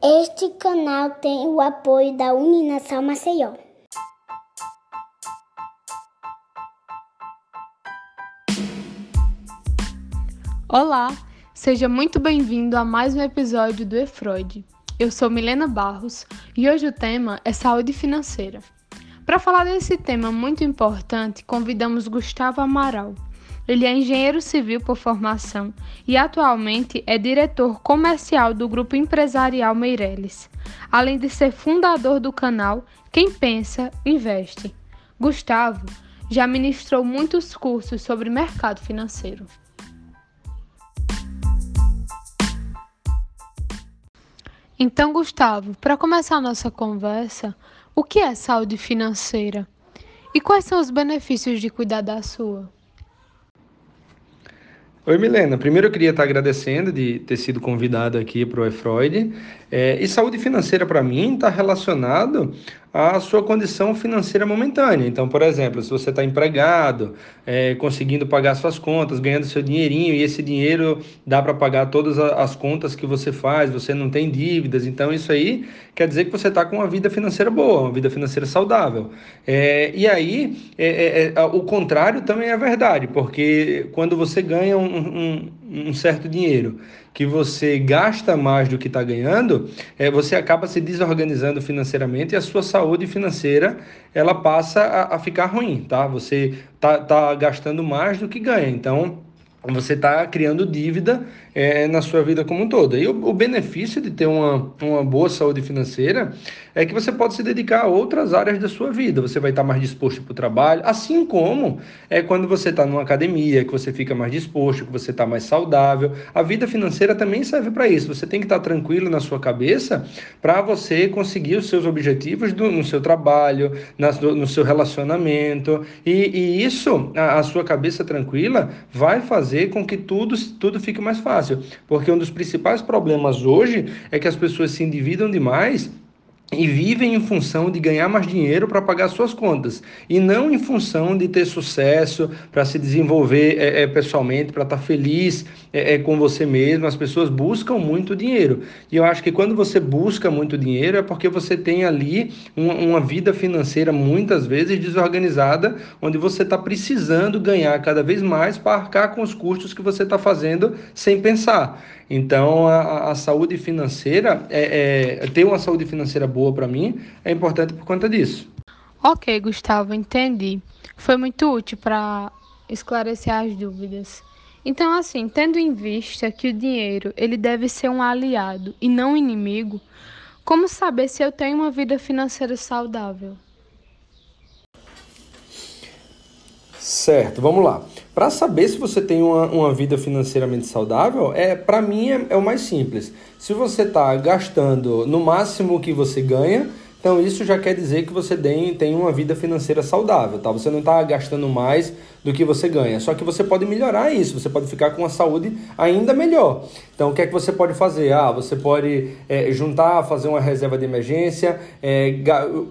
Este canal tem o apoio da Uninação Maceió. Olá, seja muito bem-vindo a mais um episódio do E-Freud. Eu sou Milena Barros e hoje o tema é saúde financeira. Para falar desse tema muito importante, convidamos Gustavo Amaral. Ele é engenheiro civil por formação e atualmente é diretor comercial do grupo empresarial Meireles, além de ser fundador do canal Quem Pensa, Investe. Gustavo já ministrou muitos cursos sobre mercado financeiro. Então, Gustavo, para começar a nossa conversa, o que é saúde financeira? E quais são os benefícios de cuidar da sua? Oi, Milena. Primeiro eu queria estar agradecendo de ter sido convidado aqui para o EFROID. É, e saúde financeira, para mim, está relacionado à sua condição financeira momentânea. Então, por exemplo, se você está empregado, é, conseguindo pagar suas contas, ganhando seu dinheirinho, e esse dinheiro dá para pagar todas as contas que você faz, você não tem dívidas, então isso aí quer dizer que você está com uma vida financeira boa, uma vida financeira saudável. É, e aí, é, é, é o contrário também é verdade, porque quando você ganha um, um, um certo dinheiro que você gasta mais do que está ganhando, é, você acaba se desorganizando financeiramente e a sua saúde financeira ela passa a, a ficar ruim, tá? Você tá, tá gastando mais do que ganha. Então, você está criando dívida é, na sua vida como um todo. E o, o, benefício de ter uma, uma boa saúde financeira é que você pode se dedicar a outras áreas da sua vida. Você vai estar mais disposto para o trabalho, assim como é quando você está numa academia, que você fica mais disposto, que você está mais saudável. A vida financeira também serve para isso. Você tem que estar tranquilo na sua cabeça para você conseguir os seus objetivos do, no seu trabalho, na, no seu relacionamento. E, e isso, a, a sua cabeça tranquila, vai fazer com que tudo, tudo fique mais fácil, porque um dos principais problemas hoje é que as pessoas se endividam demais e vivem em função de ganhar mais dinheiro para pagar suas contas e não em função de ter sucesso, para se desenvolver é, é, pessoalmente, para estar tá feliz é, com você mesmo. As pessoas buscam muito dinheiro e eu acho que quando você busca muito dinheiro é porque você tem ali uma, uma vida financeira muitas vezes desorganizada, onde você está precisando ganhar cada vez mais para arcar com os custos que você está fazendo sem pensar. Então, a, a saúde financeira, é, é, ter uma saúde financeira boa para mim é importante por conta disso. Ok, Gustavo, entendi. Foi muito útil para esclarecer as dúvidas. Então, assim, tendo em vista que o dinheiro ele deve ser um aliado e não um inimigo, como saber se eu tenho uma vida financeira saudável? Certo, vamos lá. Para saber se você tem uma, uma vida financeiramente saudável, é para mim é, é o mais simples. Se você está gastando no máximo que você ganha, então isso já quer dizer que você tem, uma vida financeira saudável, tá? Você não está gastando mais do que você ganha. Só que você pode melhorar isso, você pode ficar com a saúde ainda melhor. Então o que é que você pode fazer? Ah, você pode é, juntar, fazer uma reserva de emergência, é,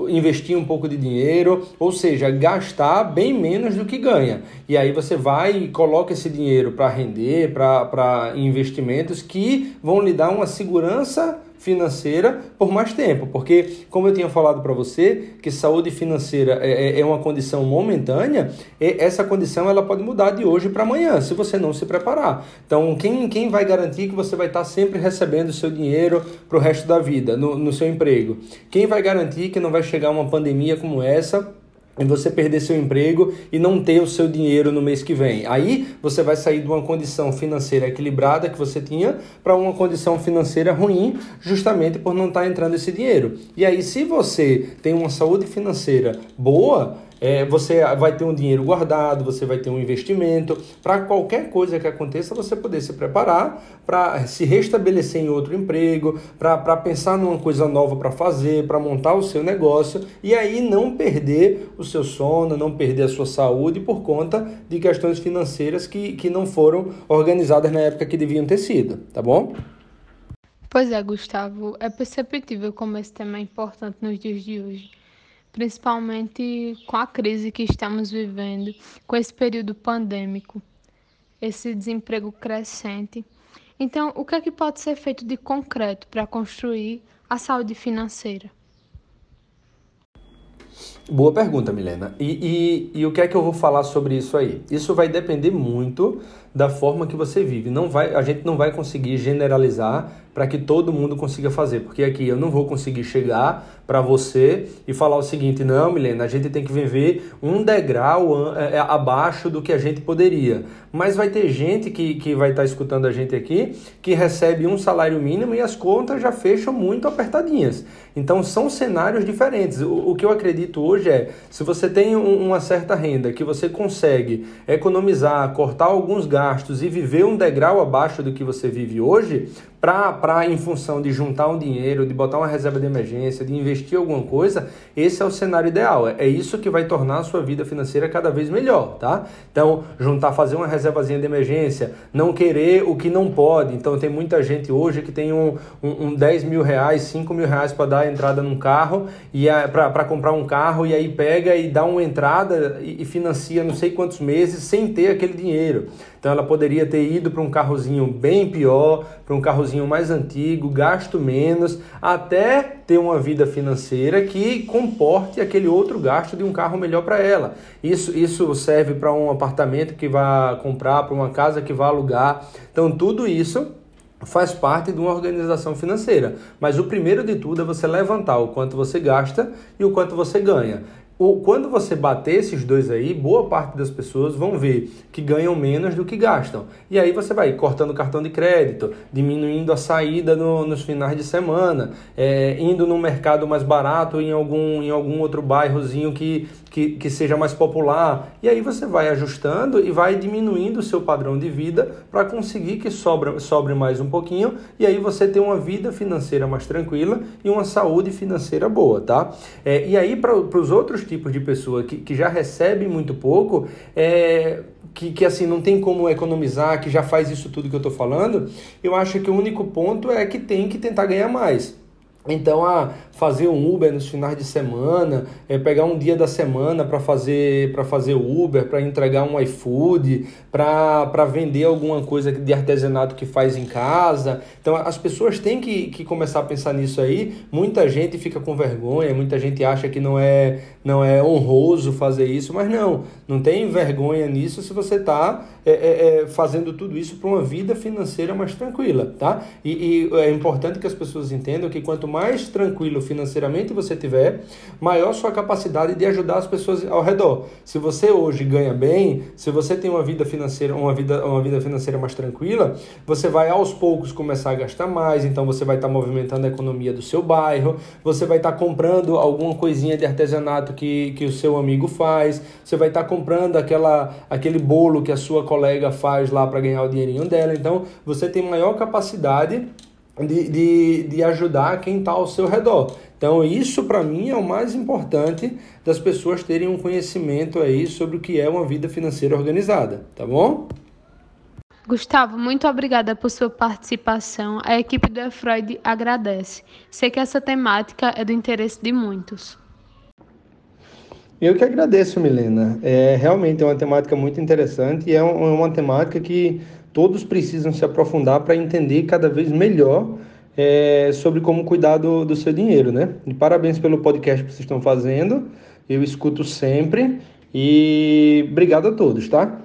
investir um pouco de dinheiro, ou seja, gastar bem menos do que ganha. E aí você vai e coloca esse dinheiro para render, para investimentos que vão lhe dar uma segurança financeira por mais tempo, porque como eu tinha falado para você que saúde financeira é, é, é uma condição momentânea, essa condição ela pode mudar de hoje para amanhã se você não se preparar. Então quem, quem vai garantir que você vai estar sempre recebendo seu dinheiro para o resto da vida no, no seu emprego? Quem vai garantir que não vai chegar uma pandemia como essa e você perder seu emprego e não ter o seu dinheiro no mês que vem. Aí você vai sair de uma condição financeira equilibrada que você tinha para uma condição financeira ruim, justamente por não estar tá entrando esse dinheiro. E aí, se você tem uma saúde financeira boa, é, você vai ter um dinheiro guardado, você vai ter um investimento. Para qualquer coisa que aconteça, você poder se preparar para se restabelecer em outro emprego, para pensar numa coisa nova para fazer, para montar o seu negócio e aí não perder o seu sono, não perder a sua saúde por conta de questões financeiras que, que não foram organizadas na época que deviam ter sido, tá bom? Pois é, Gustavo, é perceptível como esse tema é importante nos dias de hoje principalmente com a crise que estamos vivendo, com esse período pandêmico, esse desemprego crescente. Então, o que é que pode ser feito de concreto para construir a saúde financeira? Boa pergunta, Milena. E, e, e, o que é que eu vou falar sobre isso aí? Isso vai depender muito da forma que você vive. Não vai, a gente não vai conseguir generalizar para que todo mundo consiga fazer, porque aqui eu não vou conseguir chegar para você e falar o seguinte: não, Milena, a gente tem que viver um degrau é, é, abaixo do que a gente poderia. Mas vai ter gente que, que vai estar tá escutando a gente aqui que recebe um salário mínimo e as contas já fecham muito apertadinhas. Então são cenários diferentes. O, o que eu acredito hoje é: se você tem um, uma certa renda que você consegue economizar, cortar alguns gastos e viver um degrau abaixo do que você vive hoje, para em função de juntar um dinheiro, de botar uma reserva de emergência, de investir alguma coisa, esse é o cenário ideal. É isso que vai tornar a sua vida financeira cada vez melhor, tá? Então, juntar, fazer uma reservazinha de emergência, não querer o que não pode. Então, tem muita gente hoje que tem um, um, um 10 mil reais, 5 mil reais para dar entrada num carro e para comprar um carro e aí pega e dá uma entrada e, e financia não sei quantos meses sem ter aquele dinheiro. Então ela poderia ter ido para um carrozinho bem pior, para um carrozinho mais antigo, gasto menos, até ter uma vida financeira que comporte aquele outro gasto de um carro melhor para ela. Isso, isso serve para um apartamento que vai comprar, para uma casa que vai alugar. Então tudo isso faz parte de uma organização financeira. Mas o primeiro de tudo é você levantar o quanto você gasta e o quanto você ganha quando você bater esses dois aí, boa parte das pessoas vão ver que ganham menos do que gastam. E aí você vai cortando o cartão de crédito, diminuindo a saída no, nos finais de semana, é, indo no mercado mais barato em algum, em algum outro bairrozinho que, que, que seja mais popular. E aí você vai ajustando e vai diminuindo o seu padrão de vida para conseguir que sobre, sobre mais um pouquinho. E aí você tem uma vida financeira mais tranquila e uma saúde financeira boa, tá? É, e aí para os outros tipos de pessoa que, que já recebe muito pouco, é, que, que assim não tem como economizar, que já faz isso tudo que eu estou falando, eu acho que o único ponto é que tem que tentar ganhar mais. Então, a fazer um Uber nos finais de semana, é pegar um dia da semana para fazer para fazer Uber, para entregar um iFood, para vender alguma coisa de artesanato que faz em casa. Então, as pessoas têm que, que começar a pensar nisso aí. Muita gente fica com vergonha, muita gente acha que não é não é honroso fazer isso, mas não, não tem vergonha nisso se você está é, é, é, fazendo tudo isso para uma vida financeira mais tranquila, tá? E, e é importante que as pessoas entendam que quanto mais tranquilo financeiramente você tiver, maior sua capacidade de ajudar as pessoas ao redor. Se você hoje ganha bem, se você tem uma vida financeira, uma vida, uma vida financeira mais tranquila, você vai aos poucos começar a gastar mais, então você vai estar tá movimentando a economia do seu bairro, você vai estar tá comprando alguma coisinha de artesanato que, que o seu amigo faz, você vai estar tá comprando aquela, aquele bolo que a sua colega faz lá para ganhar o dinheirinho dela. Então você tem maior capacidade de, de, de ajudar quem está ao seu redor. Então, isso para mim é o mais importante das pessoas terem um conhecimento aí sobre o que é uma vida financeira organizada, tá bom? Gustavo, muito obrigada por sua participação. A equipe do Freud agradece. Sei que essa temática é do interesse de muitos. Eu que agradeço, Milena. É realmente é uma temática muito interessante e é, é uma temática que todos precisam se aprofundar para entender cada vez melhor é, sobre como cuidar do, do seu dinheiro, né? E parabéns pelo podcast que vocês estão fazendo. Eu escuto sempre e obrigado a todos, tá?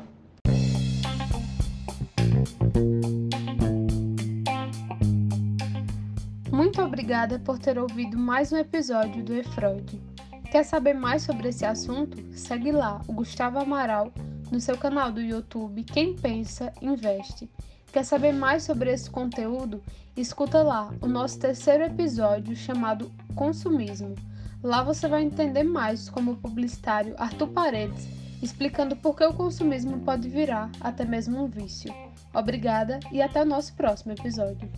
Muito obrigada por ter ouvido mais um episódio do E-Freud. Quer saber mais sobre esse assunto? Segue lá, o Gustavo Amaral, no seu canal do YouTube Quem Pensa, Investe. Quer saber mais sobre esse conteúdo? Escuta lá o nosso terceiro episódio chamado Consumismo. Lá você vai entender mais como o publicitário Arthur Paredes explicando por que o consumismo pode virar até mesmo um vício. Obrigada e até o nosso próximo episódio.